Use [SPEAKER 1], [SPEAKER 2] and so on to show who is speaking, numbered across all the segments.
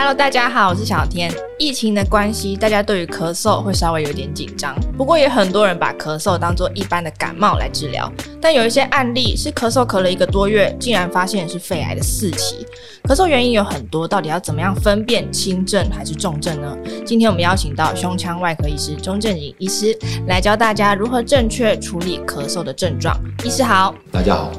[SPEAKER 1] Hello，大家好，我是小天。疫情的关系，大家对于咳嗽会稍微有点紧张。不过也很多人把咳嗽当做一般的感冒来治疗。但有一些案例是咳嗽咳了一个多月，竟然发现是肺癌的四期。咳嗽原因有很多，到底要怎么样分辨轻症还是重症呢？今天我们邀请到胸腔外科医师钟正颖医师来教大家如何正确处理咳嗽的症状。医师好，
[SPEAKER 2] 大家好。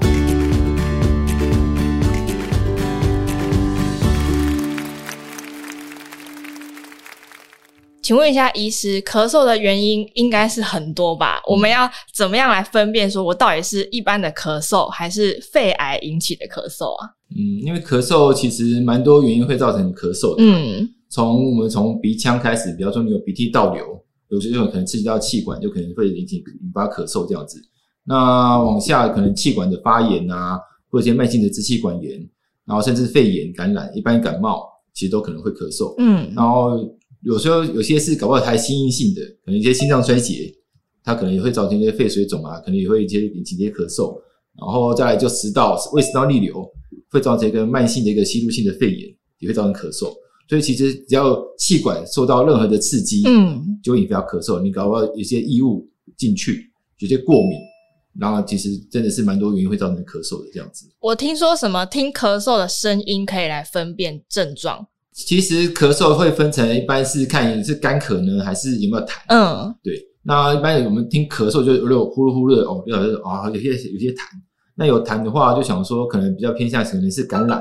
[SPEAKER 1] 请问一下，医师，咳嗽的原因应该是很多吧？嗯、我们要怎么样来分辨，说我到底是一般的咳嗽，还是肺癌引起的咳嗽啊？
[SPEAKER 2] 嗯，因为咳嗽其实蛮多原因会造成咳嗽的。嗯，从我们从鼻腔开始，比方说你有鼻涕倒流，有些时候可能刺激到气管，就可能会引起引发咳嗽这样子。那往下可能气管的发炎啊，或者一些慢性的支气管炎，然后甚至肺炎感染，一般感冒其实都可能会咳嗽。嗯，然后。有时候有些是搞不好还心因性的，可能一些心脏衰竭，它可能也会造成一些肺水肿啊，可能也会一些引起一些咳嗽，然后再来就食道胃食道逆流，会造成一个慢性的一个吸入性的肺炎，也会造成咳嗽。所以其实只要气管受到任何的刺激，嗯，就会引发咳嗽。你搞不好有些异物进去，有些过敏，然后其实真的是蛮多原因会造成咳嗽的这样子。
[SPEAKER 1] 我听说什么听咳嗽的声音可以来分辨症状。
[SPEAKER 2] 其实咳嗽会分成，一般是看你是干咳呢，还是有没有痰。嗯，对。那一般我们听咳嗽就有点呼噜呼噜的哦，比较啊有些有些痰。那有痰的话，就想说可能比较偏向可能是感染，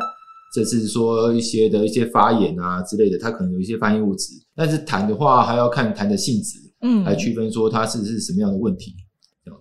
[SPEAKER 2] 这是说一些的一些发炎啊之类的，它可能有一些发炎物质。但是痰的话，还要看痰的性质，嗯，来区分说它是是什么样的问题。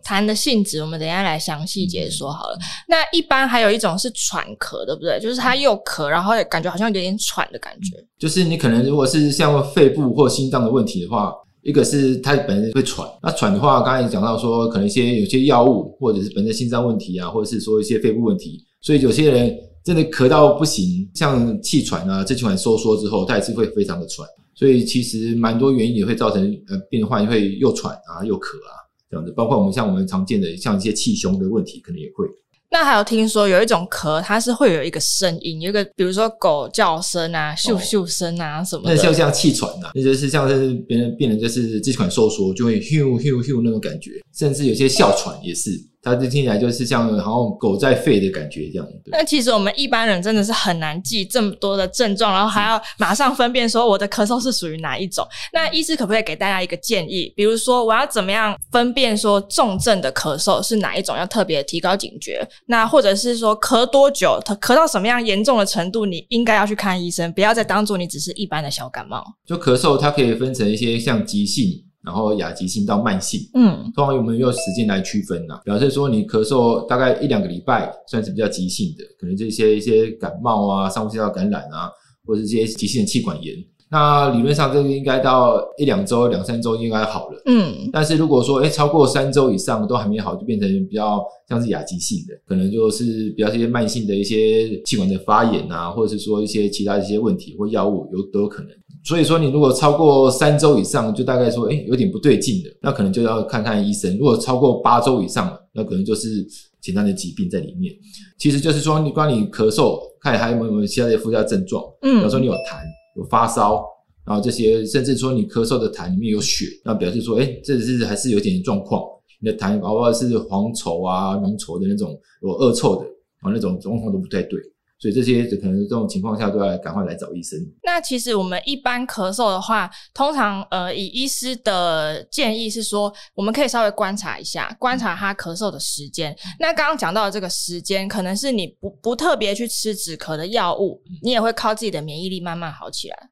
[SPEAKER 1] 痰的性质，我们等一下来详细解说好了。嗯、那一般还有一种是喘咳，对不对？就是他又咳，然后也感觉好像有点喘的感觉。
[SPEAKER 2] 就是你可能如果是像肺部或心脏的问题的话，一个是他本身会喘。那喘的话，刚才也讲到说，可能一些有些药物，或者是本身心脏问题啊，或者是说一些肺部问题，所以有些人真的咳到不行，像气喘啊，支气管收缩之后，他也是会非常的喘。所以其实蛮多原因也会造成呃病患会又喘啊又咳啊。这样子，包括我们像我们常见的像一些气胸的问题，可能也会。
[SPEAKER 1] 那还有听说有一种咳，它是会有一个声音，有一个比如说狗叫声啊、咻咻声啊什么的。
[SPEAKER 2] 那就像气喘呐，那就是像是别人病人就是支气管收缩，就会咻咻咻那种感觉，甚至有些哮喘也是。它这听起来就是像好像狗在吠的感觉这样。
[SPEAKER 1] 那其实我们一般人真的是很难记这么多的症状，然后还要马上分辨说我的咳嗽是属于哪一种。那医师可不可以给大家一个建议？比如说我要怎么样分辨说重症的咳嗽是哪一种，要特别提高警觉。那或者是说咳多久，咳到什么样严重的程度，你应该要去看医生，不要再当做你只是一般的小感冒。
[SPEAKER 2] 就咳嗽，它可以分成一些像急性。然后亚急性到慢性，嗯，通常我们用时间来区分呐，表示说你咳嗽大概一两个礼拜算是比较急性的，可能这些一些感冒啊、上呼吸道感染啊，或者是这些急性的气管炎。那理论上这个应该到一两周、两三周应该好了，嗯。但是如果说诶超过三周以上都还没好，就变成比较像是亚急性的，可能就是比较一些慢性的一些气管的发炎啊，或者是说一些其他的一些问题或药物有都有可能。所以说，你如果超过三周以上，就大概说，诶有点不对劲的，那可能就要看看医生。如果超过八周以上了，那可能就是简单的疾病在里面。其实就是说，你关于咳嗽，看还有没有其他的附加症状。嗯，比如说你有痰、有发烧，然后这些，甚至说你咳嗽的痰里面有血，那表示说，诶这是还是有点状况。你的痰，包括是黄稠啊、浓稠的那种，有恶臭的，啊那种状况都不太对。所以这些可能这种情况下都要赶快来找医生。
[SPEAKER 1] 那其实我们一般咳嗽的话，通常呃以医师的建议是说，我们可以稍微观察一下，观察他咳嗽的时间。那刚刚讲到的这个时间，可能是你不不特别去吃止咳的药物，你也会靠自己的免疫力慢慢好起来。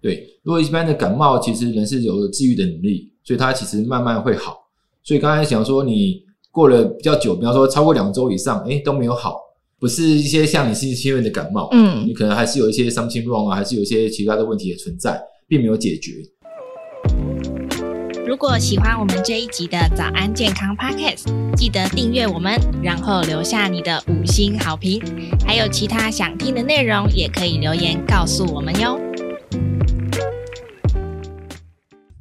[SPEAKER 2] 对，如果一般的感冒，其实人是有治愈的能力，所以它其实慢慢会好。所以刚才想说，你过了比较久，比方说超过两周以上，诶都没有好。不是一些像你是轻微的感冒，嗯，你可能还是有一些 something wrong 啊，还是有一些其他的问题也存在，并没有解决。
[SPEAKER 3] 如果喜欢我们这一集的早安健康 Podcast，记得订阅我们，然后留下你的五星好评。还有其他想听的内容，也可以留言告诉我们哟。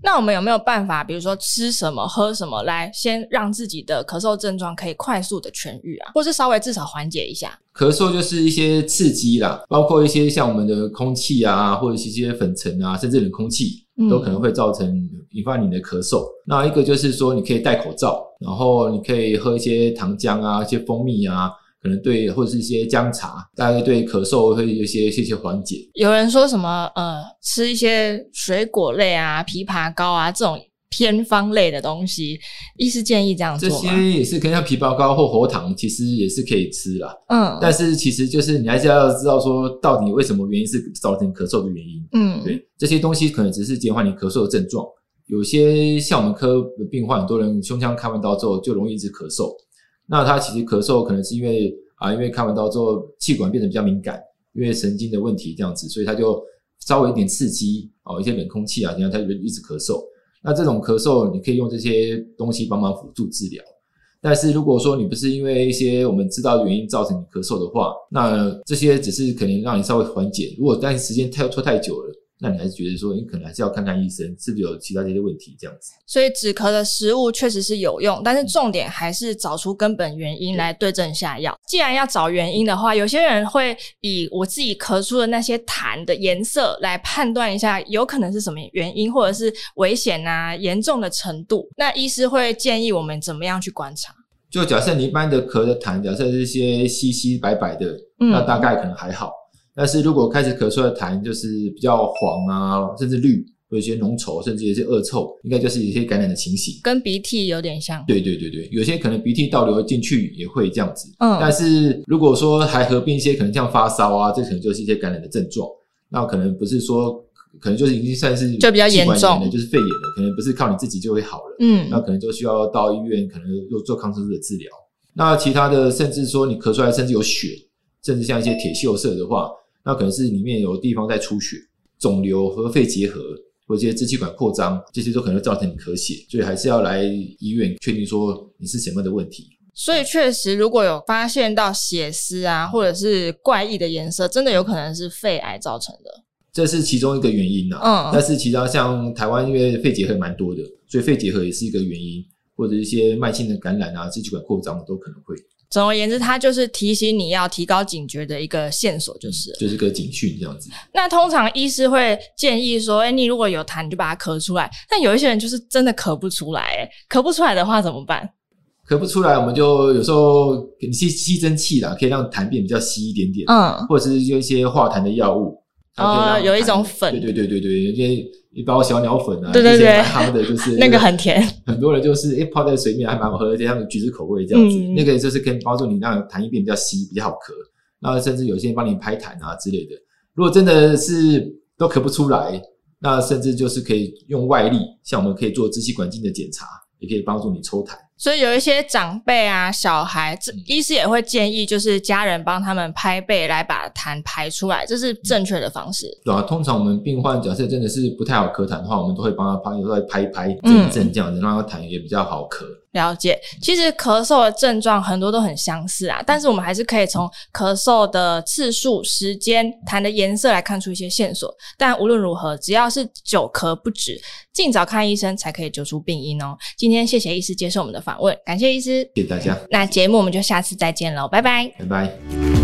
[SPEAKER 1] 那我们有没有办法，比如说吃什么、喝什么，来先让自己的咳嗽症状可以快速的痊愈啊，或是稍微至少缓解一下？
[SPEAKER 2] 咳嗽就是一些刺激啦，包括一些像我们的空气啊，或者是一些粉尘啊，甚至冷空气，都可能会造成引发你的咳嗽。嗯、那一个就是说，你可以戴口罩，然后你可以喝一些糖浆啊，一些蜂蜜啊。可能对，或者是一些姜茶，大概对咳嗽会有一些些些缓解。
[SPEAKER 1] 有人说什么呃，吃一些水果类啊、枇杷膏啊这种偏方类的东西，医师建议这样做。
[SPEAKER 2] 这些也是可以像枇杷膏或喉糖，其实也是可以吃啦。嗯，但是其实就是你还是要知道说，到底为什么原因是造成咳嗽的原因。嗯，对，这些东西可能只是减缓你咳嗽的症状。有些像我们科的病患，很多人胸腔开完刀之后就容易一直咳嗽。那他其实咳嗽可能是因为啊，因为开完刀之后气管变得比较敏感，因为神经的问题这样子，所以他就稍微一点刺激哦，一些冷空气啊，这样他就一直咳嗽。那这种咳嗽你可以用这些东西帮忙辅助治疗。但是如果说你不是因为一些我们知道的原因造成你咳嗽的话，那这些只是可能让你稍微缓解。如果但是时间太拖太久了。那你还是觉得说，你可能还是要看看医生，是不是有其他这些问题这样子？
[SPEAKER 1] 所以止咳的食物确实是有用，但是重点还是找出根本原因来对症下药。既然要找原因的话，有些人会以我自己咳出的那些痰的颜色来判断一下，有可能是什么原因，或者是危险啊、严重的程度。那医师会建议我们怎么样去观察？
[SPEAKER 2] 就假设你一般的咳的痰，假设是些稀稀白白的，那大概可能还好。但是如果开始咳出来的痰就是比较黄啊，甚至绿，或有些浓稠，甚至有些恶臭，应该就是一些感染的情形，
[SPEAKER 1] 跟鼻涕有点像。
[SPEAKER 2] 对对对对，有些可能鼻涕倒流进去也会这样子。嗯，但是如果说还合并一些可能像发烧啊，这可能就是一些感染的症状。那可能不是说，可能就是已经算是
[SPEAKER 1] 就比较严重
[SPEAKER 2] 的，就是肺炎了，可能不是靠你自己就会好了。嗯，那可能就需要到医院，可能又做抗生素的治疗。那其他的，甚至说你咳出来甚至有血，甚至像一些铁锈色的话。那可能是里面有地方在出血、肿瘤和肺结核，或者一些支气管扩张，这些都可能会造成你咳血，所以还是要来医院确定说你是什么样的问题。
[SPEAKER 1] 所以确实，如果有发现到血丝啊，或者是怪异的颜色，真的有可能是肺癌造成的。
[SPEAKER 2] 这是其中一个原因呐。嗯，但是其他像台湾因为肺结核蛮多的，所以肺结核也是一个原因，或者一些慢性的感染啊、支气管扩张都可能会。
[SPEAKER 1] 总而言之，它就是提醒你要提高警觉的一个线索，就是
[SPEAKER 2] 就是个警讯这样子。
[SPEAKER 1] 那通常医师会建议说：“哎，你如果有痰，你就把它咳出来。”但有一些人就是真的咳不出来，哎，咳不出来的话怎么办？
[SPEAKER 2] 咳不出来，我们就有时候给你吸吸蒸汽啦，可以让痰变比较稀一点点，嗯，或者是用一些化痰的药物。
[SPEAKER 1] 哦，有一种粉，
[SPEAKER 2] 对对对对对，有些一包小鸟粉啊，
[SPEAKER 1] 对对对，
[SPEAKER 2] 喝的就是
[SPEAKER 1] 那个很甜，
[SPEAKER 2] 很多人就是诶泡在水里面还蛮好喝，而且像橘子口味这样子，嗯、那个就是可以帮助你让痰液变比较稀，比较好咳。那甚至有些人帮你拍痰啊之类的。如果真的是都咳不出来，那甚至就是可以用外力，像我们可以做支气管镜的检查，也可以帮助你抽痰。
[SPEAKER 1] 所以有一些长辈啊、小孩，这医师也会建议，就是家人帮他们拍背来把痰排出来，这是正确的方式。
[SPEAKER 2] 对啊，通常我们病患假设真的是不太好咳痰的话，我们都会帮他拍，有时候拍一拍、震一震这样子，让他痰也比较好咳。
[SPEAKER 1] 了解，其实咳嗽的症状很多都很相似啊，但是我们还是可以从咳嗽的次数、时间、痰的颜色来看出一些线索。但无论如何，只要是久咳不止，尽早看医生才可以揪出病因哦。今天谢谢医师接受我们的访问，感谢医师，
[SPEAKER 2] 谢谢大家。
[SPEAKER 1] 那节目我们就下次再见喽，拜拜，
[SPEAKER 2] 拜拜。